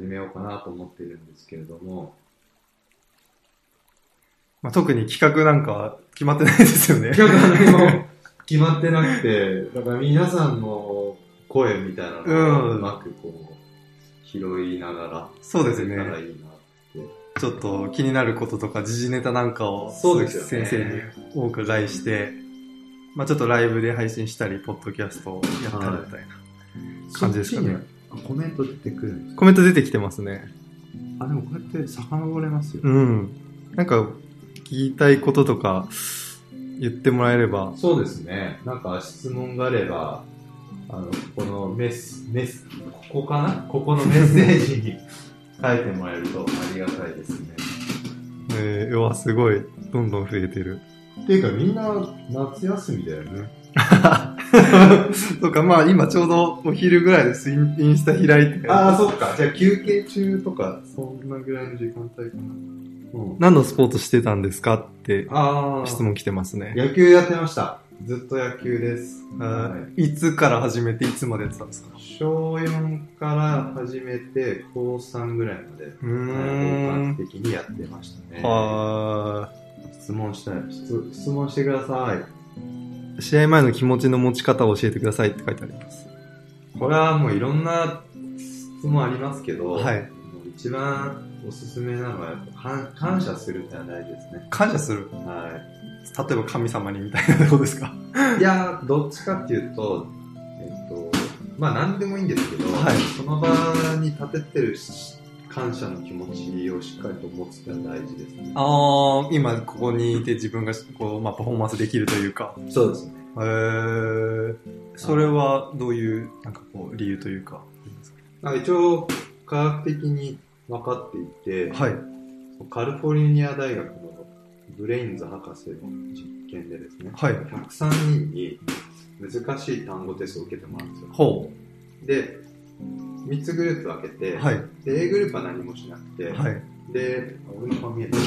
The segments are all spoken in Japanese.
始めようかなと思ってるんですけれども、まあ、特に企画なんか決まってないですよね。企画何も決まってなくて、だから皆さんの声みたいなのをうまくこう、拾いながら、そうですねらいいなって。ちょっと気になることとか時事ネタなんかをそうです先生にお伺いして、まあちょっとライブで配信したり、ポッドキャストをやったりみたいな感じですかね。コメント出てくるんですかコメント出てきてますね。あ、でもこうやって遡れますよ。うん。なんか聞きたいこととか言ってもらえれば。そうですね。なんか質問があれば、あの、このメス、メス、ここかな？ここのメッセージに 書いてもらえるとありがたいですね。えー、うわ、すごい。どんどん増えてる。っていうかみんな夏休みだよね。そうか、まあ今ちょうどお昼ぐらいですインインスタ開いて。ああ、そっか。じゃあ休憩中とか、そんなぐらいの時間帯かな。うん。何のスポーツしてたんですかって質問来てますね。野球やってました。ずっと野球です。あはーいつから始めていつまでやってたんですか？小4から始めて、高3ぐらいまで、うーん本格的にやってましたね。は質問したい質。質問してください。い。試合前の気持ちの持ち方を教えてくださいって書いてあります。これはもういろんな質問ありますけど、はい一番おすすめなのはやっぱ感感謝するってのは大事ですね。感謝する？は例えば神様にみたいなことですか？い。いや、どっちかっていうと、えっと、まあ何でもいいんですけど、はいその場に立ててるし感謝の気持ちをしっかりと持つってのは大事ですね。ああ、今ここにいて自分がこう、まあ、パフォーマンスできるというか。そうですね。へーそれはどういう、なんかこう、理由というか。なんか一応、科学的に分かっていて、はい。カリフォルニア大学のブレインズ博士の実験でですね、はい。103人に難しい単語テストを受けてもらうんですよ。ほで、3つグループ分けて、う。はい。で A グループは何もしなくて、はい。で、あ俺の顔見えてる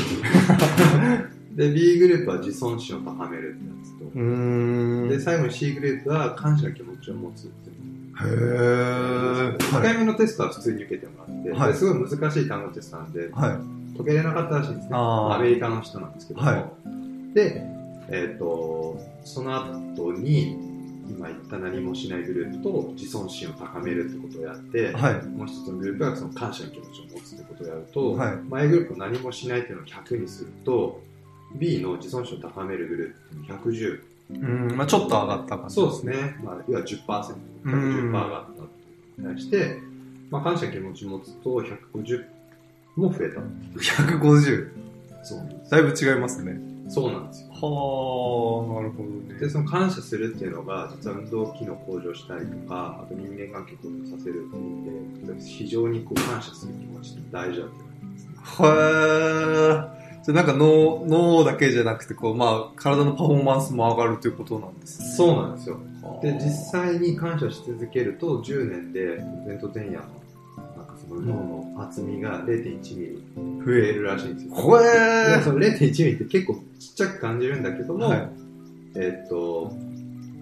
で、B グループは自尊心を高めるってやつと。で、最後に C グループは感謝の気持ちを持つっていう。へー1回目のテストは普通に受けてもらって、はいですごい難しい単語テストなんで、はい。解けれなかったらしいんですね。アメリカの人なんですけども。はで、えっ、と、その後に、今言った何もしないグループと自尊心を高めるってことをやって、はい。もう一つのグループはその感謝の気持ちを持つってことをやると、はいまあ A グループを何もしないっていうのを100にすると、B の自尊心を高めるグループって110。うん、まあちょっと上がった感じそうですね。まあ、要は10%、110%上がったってに対して、まあ、感謝の気持ちを持つと150も増えた。150。そう。だいぶ違いますね。そうなんですよ。はあ、なるほどで、その感謝するっていうのが、実は運動機能向上したりとか、あと人間関係向上させるっていうので、非常にこう感謝する気持ちって大事だと思いますね。へえ。じゃあなんか脳、脳だけじゃなくて、こう、まあ、体のパフォーマンスも上がるということなんですね。そうなんですよ。で、実際。際に感謝し続けると、10年で前頭前野の、なんかその脳の厚みが0.1ミリ増えるらしいんですよ。ほでえその0.1ミリって結構ちっちゃく感じるんだけども、はいえっと、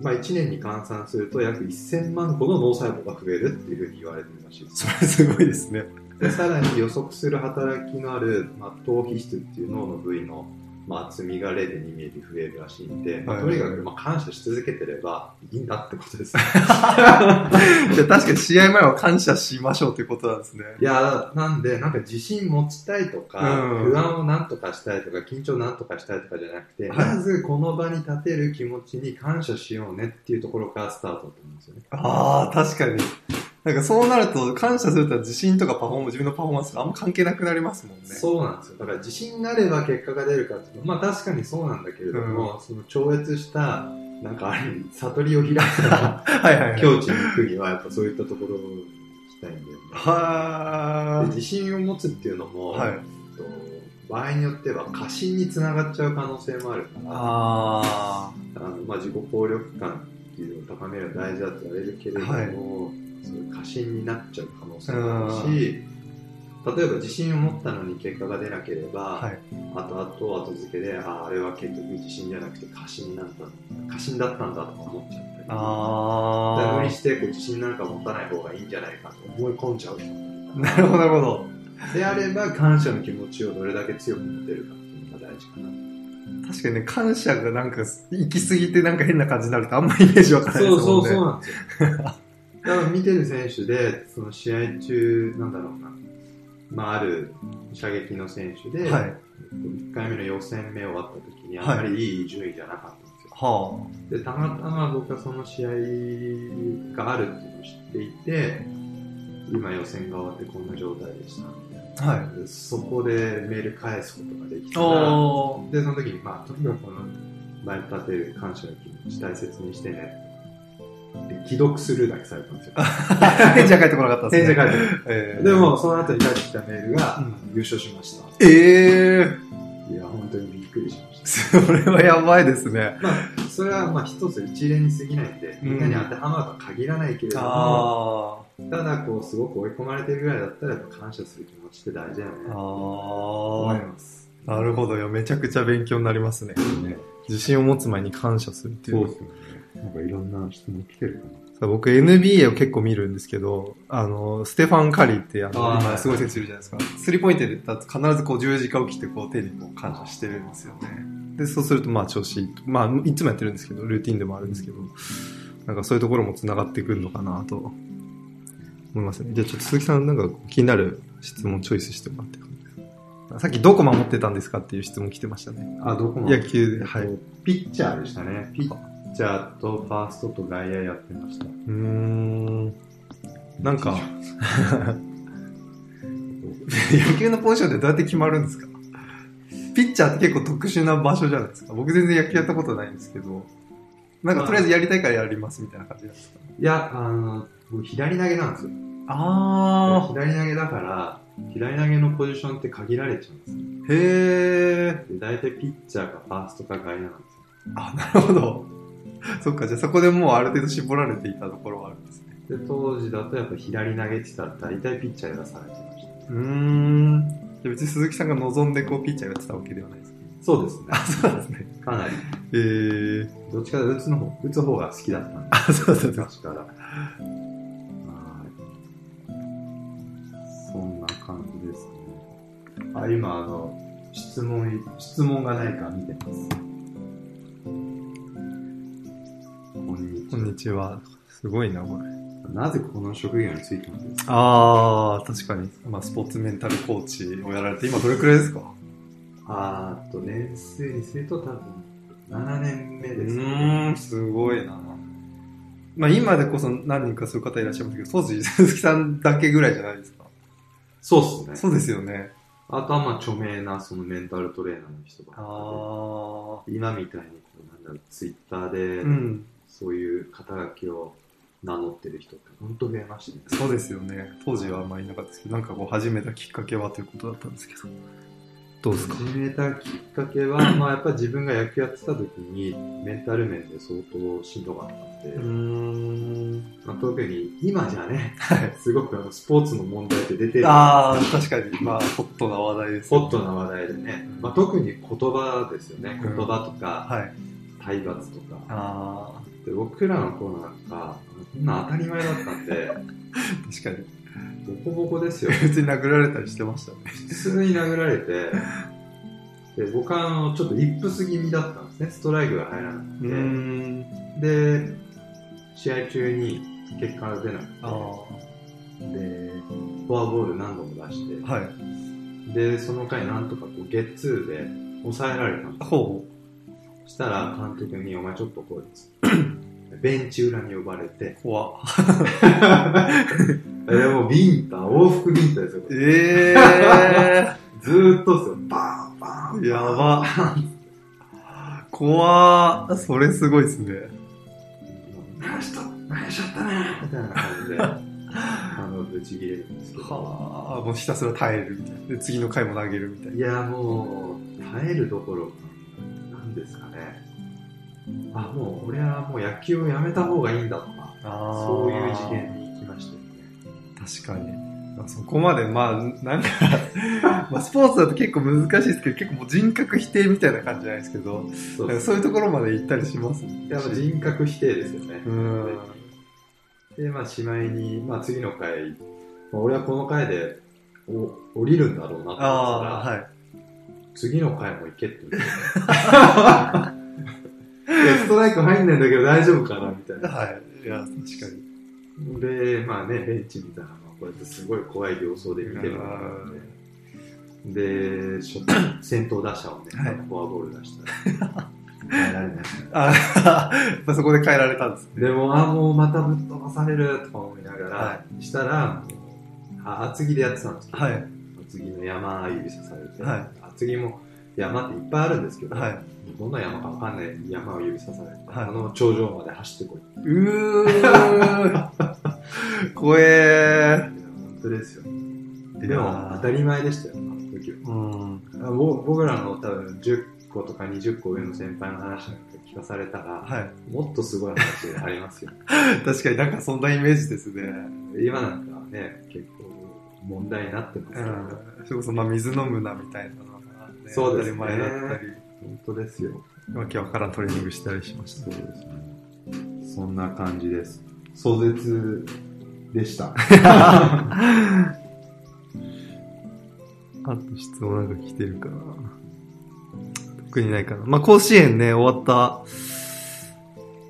まあ、1年に換算すると約1000万個の脳細胞が増えるっていうふうに言われてるらしいです。それすごいですね。でさらに予測する働きのある、まあ、頭皮質っていう脳の部位の、まあ、厚みが0.2ミリ増えるらしいんで、まあはいとにかく、まあ、感謝し続けてればいいんだってことです。じゃあ確かに試合前は感謝しましょうということなんですね。いやなんで、なんか自信持ちたいとか、うん不安をなんとかしたいとか、緊張をなんとかしたいとかじゃなくて、はいまずこの場に立てる気持ちに感謝しようねっていうところからスタートだと思うんですよね。ああ、確かに。なんかそうなると、感謝すると自信とかパフォーマンス、自分のパフォーマンスがあんま関係なくなりますもんね。そうなんですよ。だから自信があれば結果が出るかっていうのは、まあ確かにそうなんだけれども、その超越した、なんかある意味、悟りを開く はいはいはい。境地に行くには、やっぱそういったところに行きたいんだよね。はで自信を持つっていうのも、はいと場合によっては過信につながっちゃう可能性もあるから、ああのまあ、自己効力感っていうのを高めるのは大事だと言われるけれども、はいそういう過信になっちゃう可能性もあるし、例えば自信を持ったのに結果が出なければ、はい。あとあと後付けで、ああれは結局自信じゃなくて過信なんだ、過信だったんだとか思っちゃったり、あ無理してこう自信なんか持たない方がいいんじゃないかと思い込んじゃうなるほど、なるほど。であれば感謝の気持ちをどれだけ強く持てるかっていうのが大事かな。確かにね、感謝がなんか、行き過ぎてなんか変な感じになるとあんまイメージわからないですもんね。なんですよ。見てる選手で、その試合中、なんだろうな、まあ、ある射撃の選手で、はい。1回目の予選目終わった時に、はいあんまりいい順位じゃなかったんですよ。はで、たまたま僕はその試合があるっていうのを知っていて、今予選が終わってこんな状態でした。あ。はい。でそこでメール返すことができたら。で、その時に、まあ、とにかくこの前に立てる感謝の気持ち大切にしてね。で既読するだけされたんですよ。返事は返ってこなかったですね。返事が返ってえーでも、、その後に返ってきたメールが、うん優勝しました。えいや、本当にびっくりしましー、それはやばいですね。た。まあ、それはまあ一つ一例に過ぎないんで、みんなに当てはまるとは限らないけれども、あただこう、すごく追い込まれてるぐらいだったら、感謝する気持ちって大事だよねー。。思いあます。ー。なるほどよ。めちゃくちゃ勉強になりますね。ね、自信を持つ前に感謝するっていうの。すよね。なんかいろんな質問来てるかさ僕 NBA を結構見るんですけど、あの、ステファン・カリーってあの、今すごい選手いるじゃないですか。スリーポイントでだと必ずこう十字架を切ってこう手にこう感謝してるんですよね。で、そうするとまあ調子いいと。まあ、いつもやってるんですけど、ルーティンでもあるんですけど、なんかそういうところも繋がってくるのかなと思いますね。じゃあちょっと鈴木さんなんか気になる質問チョイスしてもらってさっきどこ守ってたんですかっていう質問来てましたね。な。あ、どこも野球で、はい。うピッチャーでしたね。ピッチャーとファーストと外野やってました。ーん。なんか、野球のポジションってどうやって決まるんですか？ピッチャーって結構特殊な場所じゃないですか。僕全然野球やったことないんですけど、なんかとりあえずやりたいからやりますみたいな感じなんですかいや、あの、僕左投げなんですよ。あ左投げだから、左投げのポジションって限られちゃうんですよ。ー。へー。で大体ピッチャーかファーストか外野なんですよ。あ、なるほど。そっか、じゃあそこでもうある程度絞られていたところはあるんですね。で、当時だとやっぱ左投げってたら大体ピッチャーやらされてました。うーん。じゃあ別に鈴木さんが望んでこうピッチャーやってたわけではないですかそうですね。あ、そうですね。かなり。えー。どっちかというと打つの方、打つ方が好きだったんで。あ、そうそうそう。昔から。はい。そんな感じですね。あ、今、あの、質問、質問がないか見てます。こんにちは。すごいな、これ。は。なぜこの職業についたんですか？あー、確かに。まあ、スポーツメンタルコーチをやられて、今どれくらいですか？あーっと、年数にすると多分、7年目です、ーん、すごいな。まあ、今でこそ何人かそういう方いらっしゃいますけど、当時、鈴木さんだけぐらいじゃないですか？そうっすね。そうですよね。あとはまあ著名なそのメンタルトレーナーの人があ今みたいにこうなんだろうツイッターでー。うん。そういう肩書きを名乗ってる人って本当増えましたね。そうですよね。当時はあんまりいなかったですけど、なんかこう始めたきっかけはということだったんですけど。どうですか？始めたきっかけは、まあやっぱり自分が野球やってた時にメンタル面で相当しんどかったんで、うーん。まあ、特に今じゃね、はい。すごくあのスポーツの問題って出てる。あー、確かに。まあ、ホットな話題ですホよットな話題でね、まあ、特に言葉ですよね。うん言葉とか、はい。体罰とか。あで僕らの頃なんか、こんな当たり前だったんで、ー、確かに。ボコボコですよ。別に殴られたりしてましたね。普通に殴られて、で僕はあのちょっとリップス気味だったんですね。ストライクが入らなくて。ん。で、試合中に結果が出なくて、あで、フォアボール何度も出して、ー。はい。で、その回なんとかこうゲッツーで抑えられたんですほそしたら監督に、お前ちょっとこう、ベンチ裏に呼ばれて、う。怖っ。でもうビンタ、往復ビンタですよ。これえずーっとですよ。バーン、バーン。ー。やば。怖っ。それすごいですね。何した何しちゃったねみたいな感じで、あの、ぶち切れるんですけど。はあ、もうひたすら耐えるみたいな。で、次の回も投げるみたいな。いや、もう、耐えるどころか、なんですかね。あ、もう、俺はもう野球をやめた方がいいんだとか、そういう次元に行きましたよね。確かに。まあそこまで、まあ、なんか、まあ、スポーツだと結構難しいですけど、結構もう人格否定みたいな感じじゃないですけど、そうそういうところまで行ったりします？ね。やっぱ人格否定ですよね。うん。で、まあ、しまいに、まあ、次の回、まあ俺はこの回でお降りるんだろうなと思ったら、はい。次の回も行けって言って。トライク入んないんだけど大丈夫かなみたいな。はい。いや、確かに。で、まあね、ベンチ見たら、まあこうやってすごい怖い様相で見てるで、初先頭打者をね、はいフォアボール出したら、変えられない。あそこで変えられたんですね。でも、あ、もうまたぶっ飛ばされるとか思いながら、はしたら、あ厚木でやってたんですけど、はい。厚木の山指さされて、はい厚木も山っていっぱいあるんですけど、はい。どんな山かわかんない山を指さされて、はいあの頂上まで走ってこい。うー。怖えいや本当ですよ。ー。でも当たり前でしたよ、あの時は。うん。僕らの多分10個とか20個上の先輩の話なんか聞かされたら、はい。もっとすごい話ありますよ。確かになんかそんなイメージですね。今なんかね、結構問題になってますけど、うん。それこそまあ水飲むなみたいなね、そうですね前だったり、本当ですよ。わけわからんトレーニングしたりしましたそう。ですね。そんな感じです。壮絶でした。あと質問なんか来てるかな。特にないかな。まあ、甲子園ね、終わった、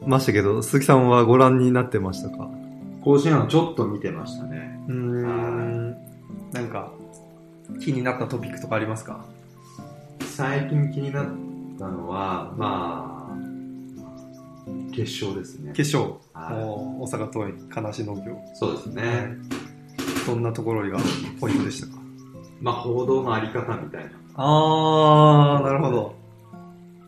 ましたけど、鈴木さんはご覧になってましたか？甲子園はちょっと見てましたね。うーん。なんか、気になったトピックとかありますか？最近気になったのは、まあ、決勝ですね。決勝、はい大阪桐蔭、金足農業。そうですね。どんなところがポイントでしたか？まあ、報道のあり方みたいな。あー、なるほど。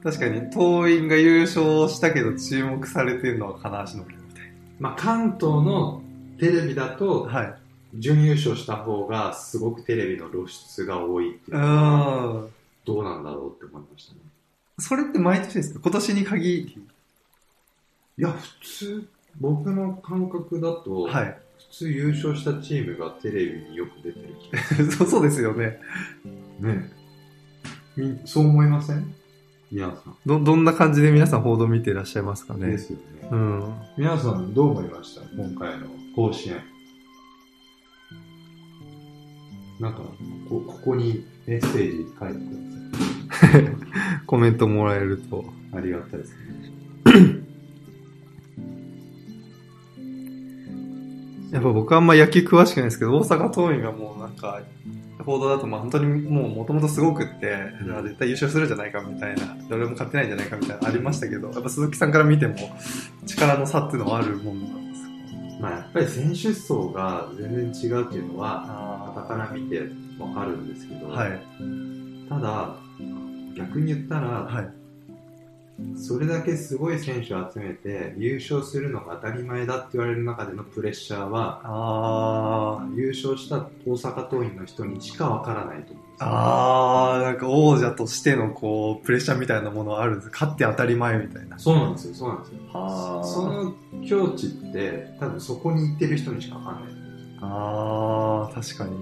確かに、桐蔭が優勝したけど注目されてるのは金足農業みたいまあ、関東のテレビだと、な。はい。準優勝した方がすごくテレビの露出が多いっていううん。どうなんだろうって思いましたね。それって毎年ですか？今年に限り。いや、普通、僕の感覚だと、はい。普通優勝したチームがテレビによく出てる気がす そうそうですよね。る。ねみそう思いません？皆さん。ど、どんな感じで皆さん報道見ていらっしゃいますかね？ですよね。うん。皆さんどう思いました？今回の甲子園。なんか、こここにメッセージ書いてくだ コメントもらえると。さい。ありがたいですね。やっぱ僕はあんま野球詳しくないですけど、大阪桐蔭がもうなんか、報道だとまあ本当にもう元々すごくって、うん絶対優勝するんじゃないかみたいな、誰も勝てないんじゃないかみたいなのありましたけど、やっぱ鈴木さんから見ても力の差っていうのはあるもんなんですか？まあやっぱり選手層が全然違うっていうのは、あ傍から見てわかるんですけど、はい。ただ、逆に言ったら、はい。それだけすごい選手を集めて優勝するのが当たり前だって言われる中でのプレッシャーは、あー。優勝した大阪桐蔭の人にしかわからないと思うんですよあー、なんか王者としてのこう、プレッシャーみたいなものはあるんです。勝って当たり前みたいな。そうなんですよ、そうなんですよ。その境地って、多分そこに行ってる人にしかわかんない。あー、確かに。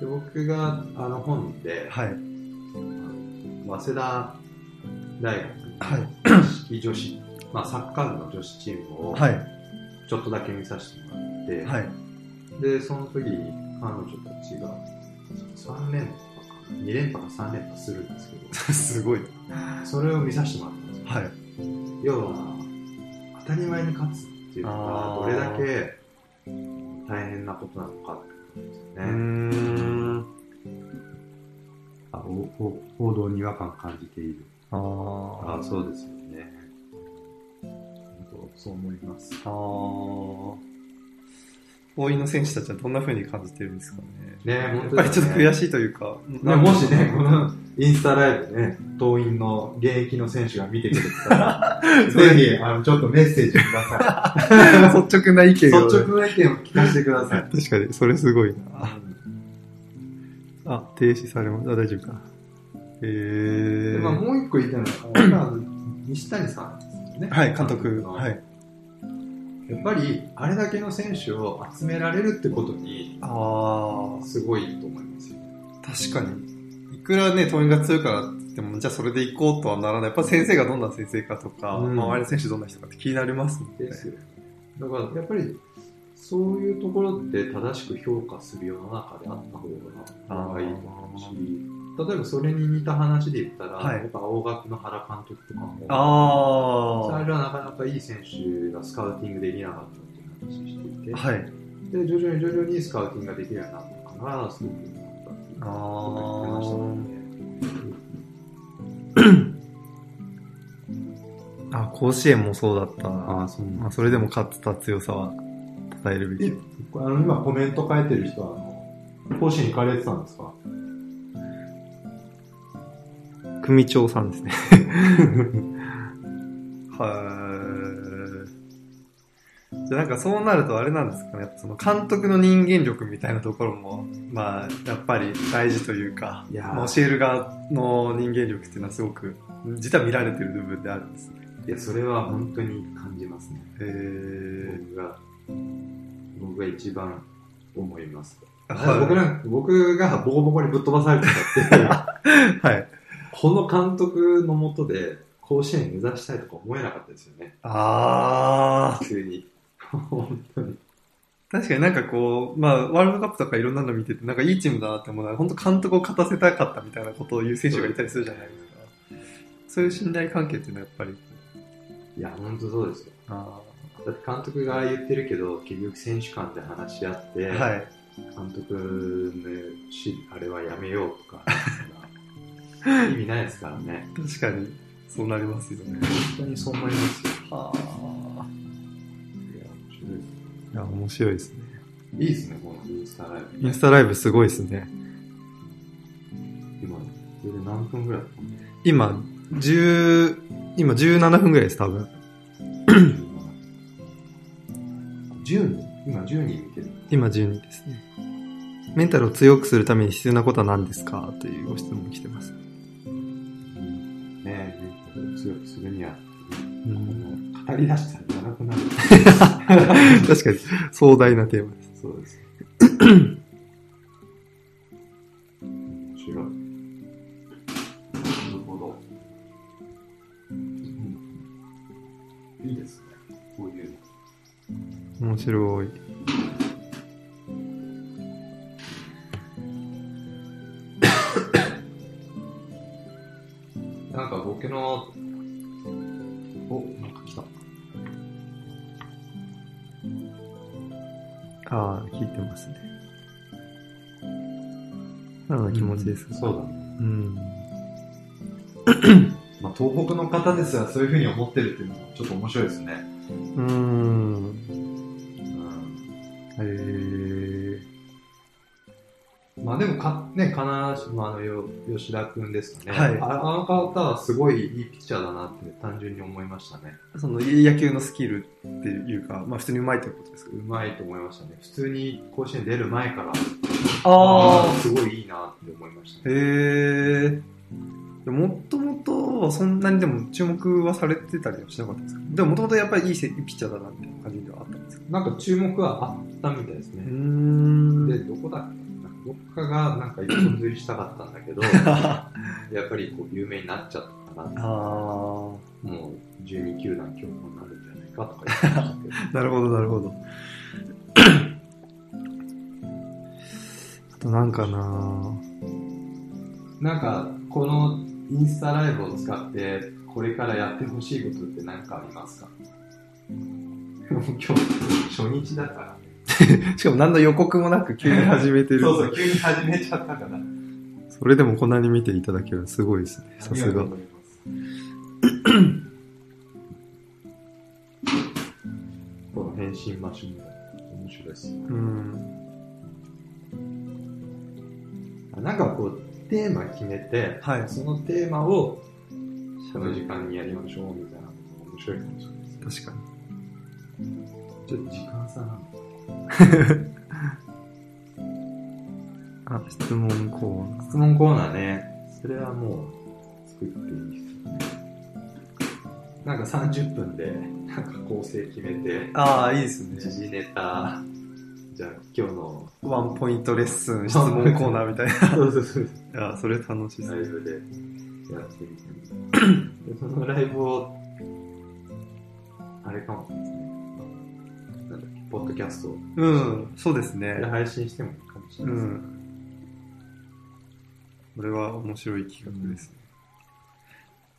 で僕があの本で、はい。早稲田大学はい。の式女子、まあ、サッカー部の女子チームをはい。ちょっとだけ見させてもらって、はい。で、その時に彼女たちが3連覇かな、2連覇か3連覇するんですけ すごい。ど、それを見させてもらったんですよ。はい。要は、当たり前に勝つっていうのがどれだけ大変なことなのかってことですよう。ん。あおお報道に違和感感じている。あー。ああ、そうですよね。本当そう思います。あー。応援の選手たちはどんな風に感じてるんですかね。ねやっ本当ぱりちょっと悔い。しいというか。ね、もしね、このインスタライブでね、党員の現役の選手が見てくれてたら、ぜひ、あの、ちょっとメッセージください。率直な意見率を。直な意見を聞かせてください。確かに、それすごいな。あ、停止されます。あ、大丈夫かな。えー。でまあ、もう一個言いたいのは、まあ西谷さんですよね。はい、監督。はい。やっぱり、あれだけの選手を集められるってことに、あすごいと思いますよ。ー、確かに。いくらね、党員が強いからって言っても、じゃあそれで行こうとはならない。やっぱ先生がどんな先生かとか、うん周りの選手どんな人かって気になりますもんね。ですよ。だから、やっぱり、そういうところって正しく評価する世の中であった方がいいと思うし、例えばそれに似た話で言ったら、はい僕は青学の原監督とかも、あ最初はなかなかいい選手がスカウティングできなかったっていう話をしていて、はい。で徐々に徐々にスカウティングができるようになったから、すごく良くなったっていうことを言ってましたので、あ、甲子園もそうだった。ああ、そうまあ、それでも勝ってた強さは称えるべき。あの今コメント書いてる人は、あの、甲子園行かれてたんですか組長さんですね。はい。じゃあなんかそうなるとあれなんですかね。その監督の人間力みたいなところも、まあ、やっぱり大事というか、いや教える側の人間力っていうのはすごく、実は見られてる部分であるんですね。いや、それは本当に感じますね。へー。僕が、僕が一番思います。はい僕僕がボコボコにぶっ飛ばされてたって、はい。この監督のもとで甲子園目指したいとか思えなかったですよね。あー。普通に。本当に。確かになんかこう、まあ、ワールドカップとかいろんなの見てて、なんかいいチームだなって思うのは、本当監督を勝たせたかったみたいなことを言う選手がいたりするじゃないですか。そういう信頼関係っていうのはやっぱり、いや、本当そうですよ。あだって監督が言ってるけど、結局選手間で話し合って、ーはい。監督のしあれはやめようとか、意味ないですからね。確かに、そうなりますよね。本当にそう思いますよ。ああ。いや面白いですいや、面白いですね。いいですね、このインスタライブ。インスタライブすごいですね。今、これで何分ぐらいだったの？今、10、今17分ぐらいです、多分。10人今10人見てる？今12ですね。メンタルを強くするために必要なことは何ですか？というご質問来てます。強くするには、うん語り出したら長くなる。確かに、壮大なテーマです。そうです。面白い。なるほど。うんいいですね。こういうの。面白い。なの気持ちです。そうだね。うん。まあ、東北の方ですらそういうふうに思ってるっていうのもちょっと面白いですね。うーん。まあでもか、ね、金島のよ吉田くんですかね。はいああの方はすごいいいピッチャーだなって単純に思いましたね。その野球のスキルっていうか、まあ普通にうまいということですか？うまいと思いましたね。普通に甲子園出る前から、あすごいいいなって思いました、ね。へえ。もともとそんなにでも注目はされてたりはしなかったんですか？でももともとやっぱりいいせピッチャーだなみたいな感じではあったんですか？なんか注目はあったみたいですね。んで、どこだっけ？などっかがなんか一本釣りしたかったんだけど、やっぱりこう有名になっちゃったから、あもう12球団競合になるんじゃないかとか言ってましたけど。あ、なるほど、なるほど。あとなんかななんか、このインスタライブを使って、これからやってほしいことって何かありますか？今日、初日だからね。しかも何の予告もなく急に始めてる。そうそう、急に始めちゃったから。それでもこんなに見ていただけるのすごいですね。さすが。この変身マシンが面白いですね。うん。なんかこう、テーマ決めて、はいそのテーマを、この時間にやりましょうみたいなのが面白いかもしれないです。確かちょっと時間差なんで。に。あ、質問コーナー。質問コーナーね、それはもう作っていいですよね。なんか30分で、なんか構成決めて、ああ、いいですね。時事ネタ、じゃあ今日の、ワンポイントレッスン、質問コーナーみたいな。そうそうそう、いや、それ楽しそう。ライブでやってみて。でそのライブを、あれかもですね。ポッドキャストうん、そうですねで。配信してもいいかもしれうないですね。ん。これは面白い企画ですね。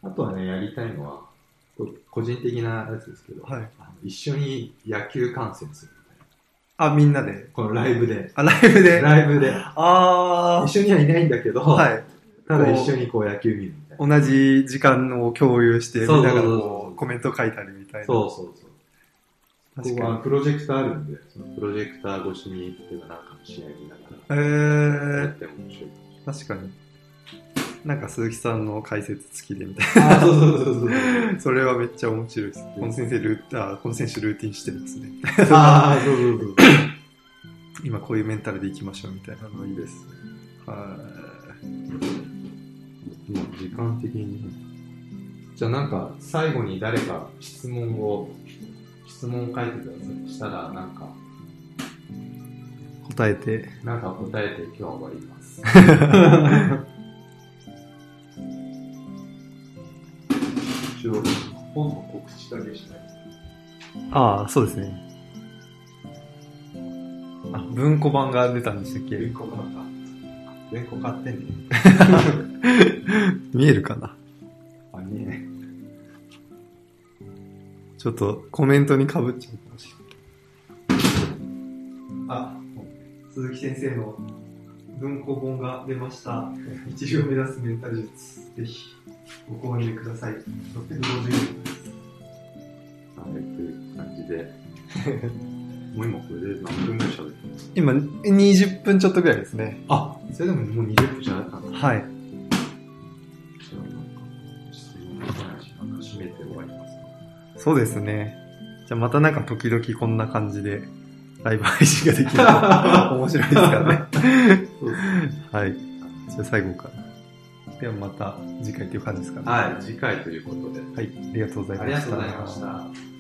あとはね、やりたいのは、こ個人的なやつですけど、はい一緒に野球観戦するみたいな。あ、みんなで？このライブで。あ、ライブで？ライブで。あ一緒にはいないんだけど、あ。はい。ただ一緒にこう野球見るみたいな。同じ時間を共有して、みんながこうコメント書いたりみたいな。そうそうそう。ここはプロジェクターあるんで、そのプロジェクター越しに、例えばなんかの試合見なえがら、やーっ、ても面白い。確かに。なんか鈴木さんの解説付きでみたいああ、そうそうそうそう。な。それはめっちゃ面白いです。この先生ルーあ、この選手ルーティンしてるんですね。ああ、そうそうそう。今こういうメンタルでいきましょうみたいなのいいです。は今、時間的に。じゃあなんか、最後に誰か質問を、質問を書いてください。したら、なんか、い。答えて。なんか答えて今日は終わります。一応、本の告知だけしたい。ああ、そうですね。あ、文庫版が出たんでしたっけ？文庫買った。文庫買ってね。見えるかな？ちょっとコメントに被っちゃうかもしれない。あ、鈴木先生の文庫本が出ました。一流を目指すメンタル術。ぜひご購入ください。650円です。はい、という感じで。もう今これで何分ぐらい喋ってます今、20分ちょっとぐらいですね。あ、それでももう20分じゃなかった。はい。そうですね。じゃあまたなんか時々こんな感じでライブ配信ができると 面白いですからね。はい。じゃあ最後かな。ではまた次回という感じですかね。はい、次回ということで。はい。ありがとうございました。ありがとうございました。